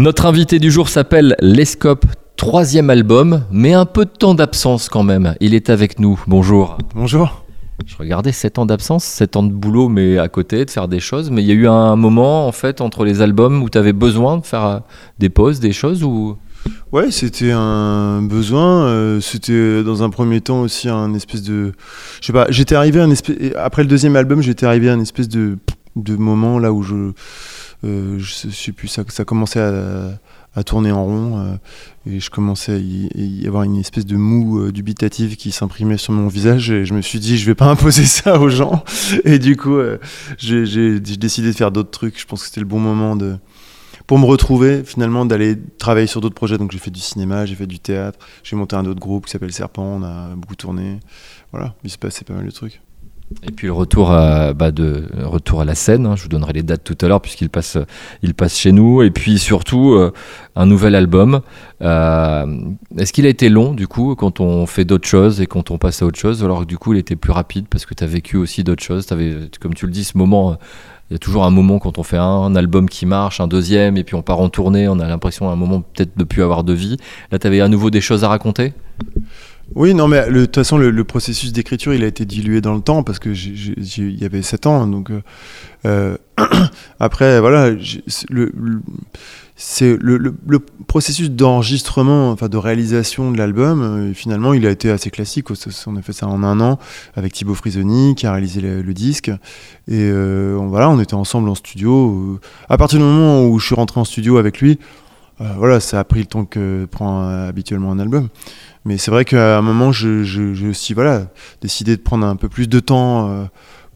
Notre invité du jour s'appelle Lescope, troisième album, mais un peu de temps d'absence quand même. Il est avec nous. Bonjour. Bonjour. Je regardais 7 ans d'absence, 7 ans de boulot, mais à côté, de faire des choses. Mais il y a eu un moment, en fait, entre les albums où tu avais besoin de faire euh, des pauses, des choses ou... Ouais, c'était un besoin. euh, c'était dans un premier temps aussi un espèce de. Je sais pas, j'étais arrivé à un espèce. Après le deuxième album, j'étais arrivé à un espèce de, de moment là où je. Euh, je sais- plus, ça, ça commençait à, tourner en rond euh, et je commençais à y, avoir une espèce de moue euh, dubitative qui s'imprimait sur mon visage et je me suis dit je vais pas imposer ça aux gens. Et du coup j'ai décidé de faire d'autres trucs. Je pense que c'était le bon moment de pour me retrouver finalement d'aller travailler sur d'autres projets. Donc j'ai fait du cinéma j'ai fait du théâtre j'ai monté un autre groupe qui s'appelle Serpent on a beaucoup tourné. Voilà il se passait pas mal de trucs Et puis le retour à, bah, de, retour à la scène, hein, je vous donnerai les dates tout à l'heure puisqu'il passe, il passe chez nous. Et puis surtout, euh, un nouvel album. Euh, Est-ce qu'il a été long du coup quand on fait d'autres choses et quand on passe à autre chose? Alors du coup, il était plus rapide parce que tu as vécu aussi d'autres choses. Avais, comme tu le dis, ce moment, il y a toujours un moment quand on fait un, album qui marche, un deuxième, et puis on part en tournée, on a l'impression à un moment peut-être de plus avoir de vie. Là, tu avais à nouveau des choses à raconter? Oui, non, mais de toute façon, le, processus d'écriture, il a été dilué dans le temps parce que il y avait 7 ans. Donc, euh, euh, après, voilà, le, c'est le, processus d'enregistrement, enfin de réalisation de l'album. euh, finalement, il a été assez classique. On a fait ça en un an avec Thibaut Frisoni qui a réalisé le, disque. Et voilà, on était ensemble en studio. À partir du moment où je suis rentré en studio avec lui, voilà, ça a pris le temps que prend euh, habituellement un album. Mais c'est vrai qu'à un moment, je, je, je aussi voilà, décidé de prendre un peu plus de temps euh,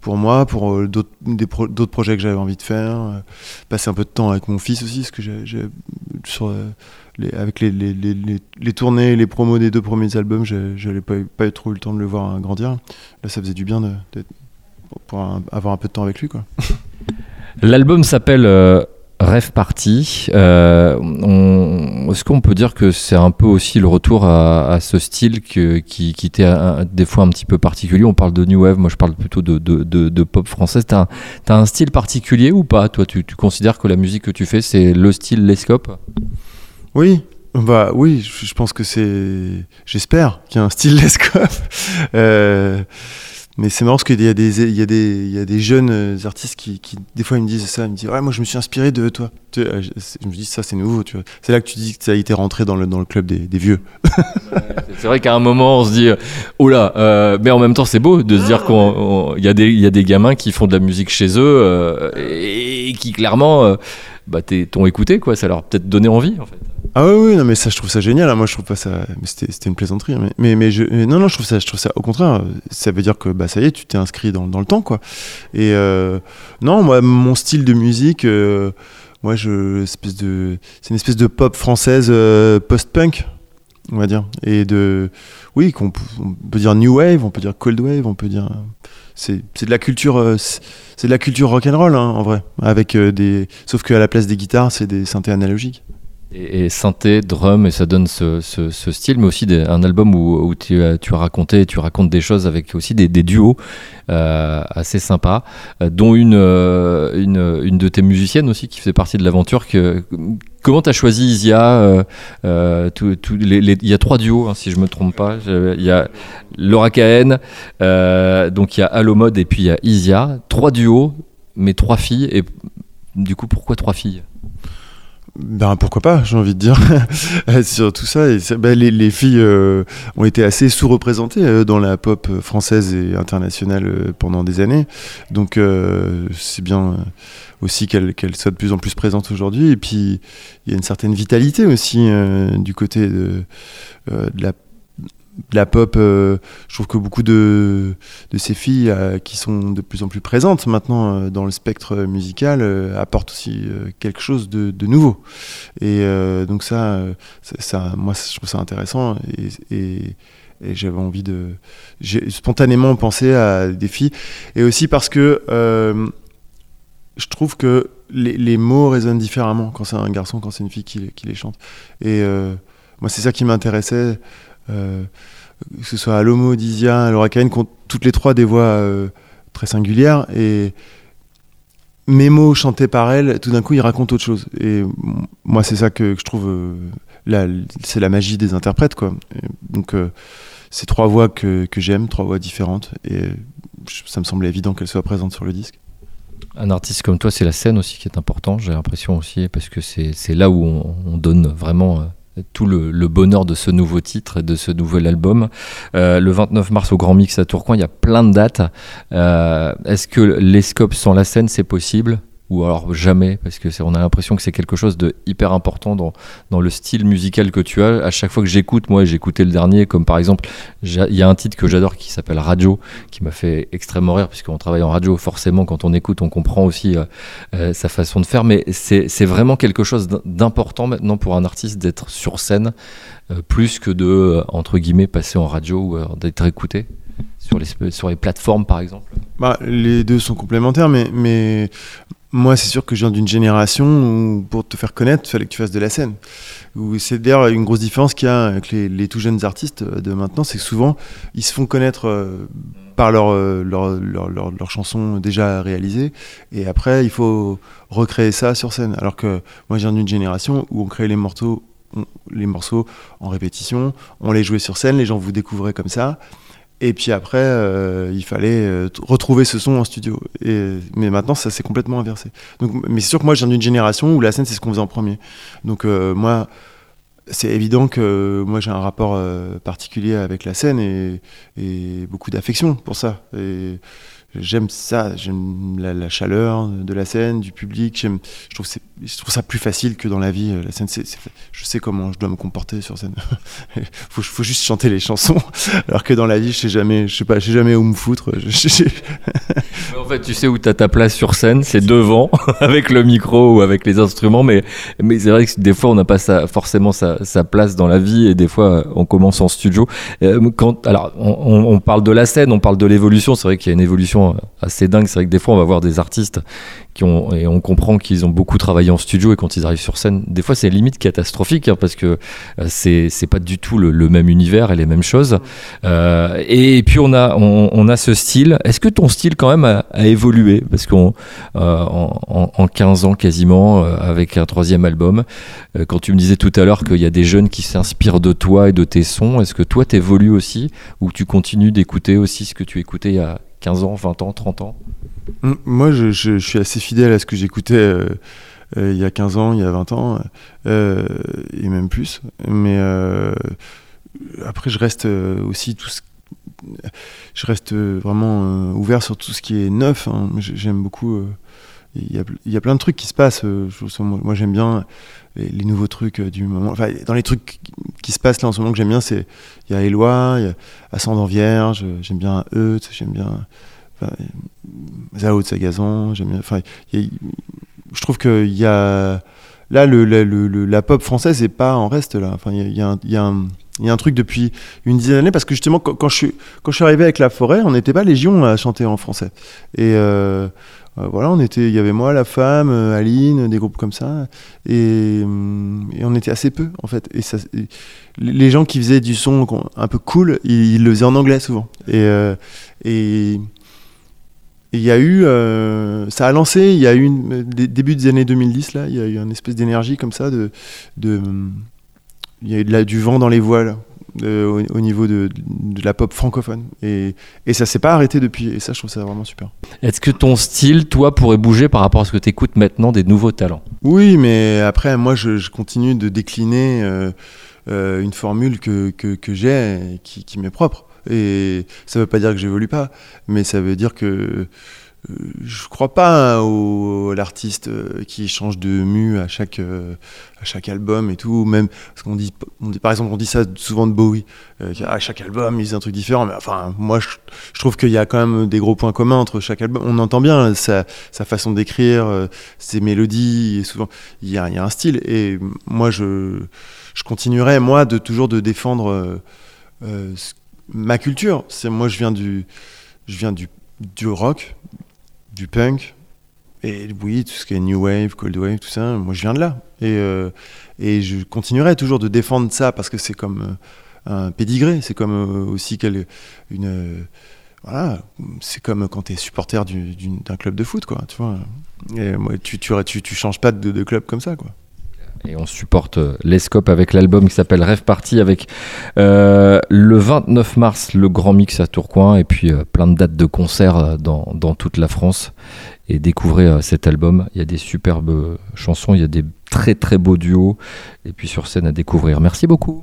pour moi, pour euh, d'autres projets que j'avais envie de faire. euh, passer un peu de temps avec mon fils aussi, parce que sur, euh, les, avec les, les, les, les, tournées, les promos des deux premiers albums, j'ai- j'avais pas, pas eu trop eu le temps de le voir euh, grandir. Là, ça faisait du bien de, d'être- pour un- peu de temps avec lui. L'album s'appelle euh, Rêve Party. Euh, Est-ce qu'on peut dire que c'est un peu aussi le retour à, ce style qui, était des fois un petit peu particulier? On parle de New Wave, moi je parle plutôt de, pop française. T'as as un style particulier ou pas Toi, tu, considères que la musique que tu fais, c'est le style Lescope? Oui, bah oui, je, je pense que c'est. J'espère qu'il y a un style Lescope. Euh, mais c'est marrant parce qu'il y a des, il y a des, il y a des jeunes euh, artistes qui, qui, des fois, ils me disent ça. Ils me disent Ouais, moi, je me suis inspiré de toi. Tu vois, je, je me dis Ça, c'est nouveau. tu vois. C'est là que tu dis que ça a été rentré dans le, dans le club des, des vieux. C'est vrai qu'à un moment, on se dit, oh là, euh, mais en même temps, c'est beau de se dire qu'il y, a des- il y a des gamins qui font de la musique chez eux euh, et, qui clairement euh, bah, t'ont écouté, quoi. Ça leur a peut-être donné envie, en fait. Ah oui, oui, non, mais ça, je trouve ça génial. hein. Moi, je trouve pas ça. Mais c'était une plaisanterie. hein. Mais, mais, mais je, non, non, je trouve ça, je trouve ça. Au contraire, ça veut dire que bah ça y est, tu t'es inscrit dans, dans le temps, quoi. Et euh, non, moi, mon style de musique, euh, moi, je, espèce de, c'est une espèce de pop française euh, post-punk, on va dire. Et de, oui, qu'on peut- dire new wave, on peut dire cold wave, on peut dire. C'est de la culture, euh, c'est c'est de la culture rock and roll, hein, en vrai. Avec euh, des, sauf qu'à la place des guitares, c'est des synthés analogiques. Et, synthé, drum, et ça donne ce, style, mais aussi un album où, où tu, as, raconté, tu racontes des choses avec aussi des, duos euh, assez sympas, euh, dont une, euh, une, de tes musiciennes aussi qui faisait partie de l'aventure. Comment tu as choisi Isia euh, euh, Il y a trois duos, hein, si je me trompe pas. Il y a Laura Cahen, euh, donc il y a Alomode et puis il y a Isia. Trois duos, mais trois filles. Et du coup, pourquoi trois filles? Ben pourquoi pas, j'ai envie de dire, sur tout ça. Ben, les, les filles euh, ont été assez sous-représentées euh, dans la pop française et internationale euh, pendant des années. Donc euh, c'est bien euh, aussi qu'elles qu'elles soient de plus en plus présentes aujourd'hui. Et puis il y a une certaine vitalité aussi euh, du côté de, euh, de la la pop, euh, je trouve que beaucoup de, ces filles euh, qui sont de plus en plus présentes maintenant euh, dans le spectre musical apportent aussi quelque chose de, nouveau. Et donc ça, ça, moi, je trouve ça intéressant et, j'avais envie de, j'ai spontanément pensé à des filles et aussi parce que je trouve que les, mots résonnent différemment quand c'est un garçon, quand c'est une fille qui, les- chante. Et moi, c'est ça qui m'intéressait. Euh, que ce soit Laura Cahen, qui ont toutes les trois des voix euh, très singulières. Et, mes mots chantés par elle, tout d'un coup, ils racontent autre chose. Et moi, c'est ça que, je trouve, euh, c'est la magie des interprètes, quoi. donc, euh, c'est trois voix que, j'aime, trois voix différentes, et ça me semblait évident qu'elles soient présentes sur le disque. Un artiste comme toi, c'est la scène aussi qui est important, j'ai l'impression aussi, parce que c'est là où on, donne vraiment tout le, bonheur de ce nouveau titre et de ce nouvel album. Euh, le 29 mars au Grand Mix à Tourcoing, il y a plein de dates. Euh, est-ce que les scopes sans la scène, c'est possible ou alors jamais, parce que on a l'impression que c'est quelque chose de hyper important dans, dans le style musical que tu as. À chaque fois que j'écoute, moi j'ai écouté le dernier, comme par exemple, il y a un titre que j'adore qui s'appelle Radio, qui m'a fait extrêmement rire, puisqu'on travaille en radio, forcément quand on écoute, on comprend aussi euh, euh, sa façon de faire, mais c'est vraiment quelque chose d'important maintenant pour un artiste d'être sur scène, euh, plus que de, entre guillemets, passer en radio ou d'être écouté sur les, sur les plateformes par exemple bah, Les deux sont complémentaires, mais, mais moi, c'est sûr que je viens d'une génération où, pour te faire connaître, il fallait que tu fasses de la scène. C'est d'ailleurs une grosse différence qu'il y a avec les, tout jeunes artistes de maintenant, c'est que souvent, ils se font connaître euh, par leurs euh, leur, leur, chansons déjà réalisées, et après, il faut recréer ça sur scène. Alors que moi, je viens d'une génération où on crée les morceaux, les morceaux en répétition, on les jouait sur scène, les gens vous découvraient comme ça. Et puis après, euh, il fallait euh, retrouver ce son en studio. Mais maintenant, ça s'est complètement inversé. Mais c'est sûr que moi, je viens d'une génération où la scène, c'est ce qu'on faisait en premier. Donc euh, moi, c'est évident que moi, j'ai un rapport particulier avec la scène et, beaucoup d'affection pour ça. J'aime ça, j'aime la, chaleur de la scène, du public. J'aime, je trouve, ça plus facile que dans la vie. La scène, je sais comment je dois me comporter sur scène. faut, faut juste chanter les chansons, alors que dans la vie, je sais jamais, je sais pas, je sais jamais où me foutre. en fait, tu sais où tu as ta place sur scène, c'est devant, avec le micro ou avec les instruments. Mais, mais c'est vrai que des fois, on n'a pas forcément sa, place dans la vie, et des fois, on commence en studio. Euh, quand, alors, on parle de la scène, on parle de l'évolution. C'est vrai qu'il y a une évolution assez dingue. C'est vrai que des fois, on va voir des artistes qui ont, et on comprend qu'ils ont beaucoup travaillé en studio et quand ils arrivent sur scène, des fois, c'est limite catastrophique hein, parce que euh, c'est, c'est pas du tout le, même univers et les mêmes choses. Euh, et, puis, on a, on, a ce style. Est-ce que ton style, quand même, a, évolué? Parce qu'en euh, en, 15 ans, quasiment, avec un troisième album, quand tu me disais tout à l'heure qu'il y a des jeunes qui s'inspirent de toi et de tes sons, est-ce que toi, t'évolues aussi? Ou tu continues d'écouter aussi ce que tu écoutais il y a 15 ans, 20 ans, 30 ans Moi, je, suis assez fidèle à ce que j'écoutais euh, euh, il y a 15 ans, il y a 20 ans, euh, et même plus. Mais après, je reste aussi tout ce reste vraiment ouvert sur tout ce qui est neuf. Hein. J'aime beaucoup. Il y, a, plein de trucs qui se passent. moi, j'aime bien les, nouveaux trucs du moment. Enfin, dans les trucs qui se passent là en ce moment que j'aime bien, c'est il y a Éloi, il y a Ascendant Vierge, j'aime bien Eut, j'aime bien Zao de Sagazan. Enfin, je trouve qu'il y a là la pop française n'est pas en reste là. Enfin, il y a, y, a y a, un truc depuis une dizaine d'années parce que justement quand, je suis quand je suis arrivé avec La Forêt, on n'était pas légion à chanter en français. Et euh, euh, voilà, on était, il y avait moi, la femme, euh, Aline, des groupes comme ça, et, on était assez peu en fait. Et, les gens qui faisaient du son un peu cool, ils, le faisaient en anglais souvent. Et il y a eu, ça a lancé, il y a eu début des années 2010 là, il y a eu une espèce d'énergie comme ça de il y a eu de la, du vent dans les voiles au, niveau de, la pop francophone. Et, et ça s'est pas arrêté depuis. Et ça, je trouve ça vraiment super. Est-ce que ton style, toi, pourrait bouger par rapport à ce que tu écoutes maintenant des nouveaux talents? Oui, mais après, moi, je, continue de décliner euh, euh, une formule que, que, que j'ai qui, qui m'est propre. Et ça veut pas dire que j'évolue pas, mais ça veut dire que euh, je crois pas hein, à l'artiste euh, qui change de mu à chaque euh, à chaque album et tout. Même parce qu'on dit, par exemple on dit ça souvent de Bowie à chaque album il dit un truc différent. Mais enfin moi je, trouve qu'il y a quand même des gros points communs entre chaque album. On entend bien sa, façon d'écrire ses mélodies souvent il y, a, il y, a, un style. Et moi je je continuerai moi de toujours de défendre ma culture. C'est moi je viens du je viens du du rock du punk. Et oui, tout ce qui est New Wave, Cold Wave, tout ça, moi je viens de là. Et, euh, et je continuerai toujours de défendre ça parce que c'est comme euh, un pédigré, c'est comme euh, aussi quelle, une. voilà, c'est comme quand tu es supporter d'un club de foot, quoi, tu vois. Moi, tu, tu, tu, tu changes pas de, de club comme ça, quoi. Et on supporte euh, l'Escope avec l'album qui s'appelle Rêve Party avec euh, le 29 mars le Grand Mix à Tourcoing et puis euh, plein de dates de concerts euh, dans, dans, toute la France. Et découvrez cet album. Il y a des superbes chansons, il y a des très très beaux duos et puis sur scène à découvrir. Merci beaucoup.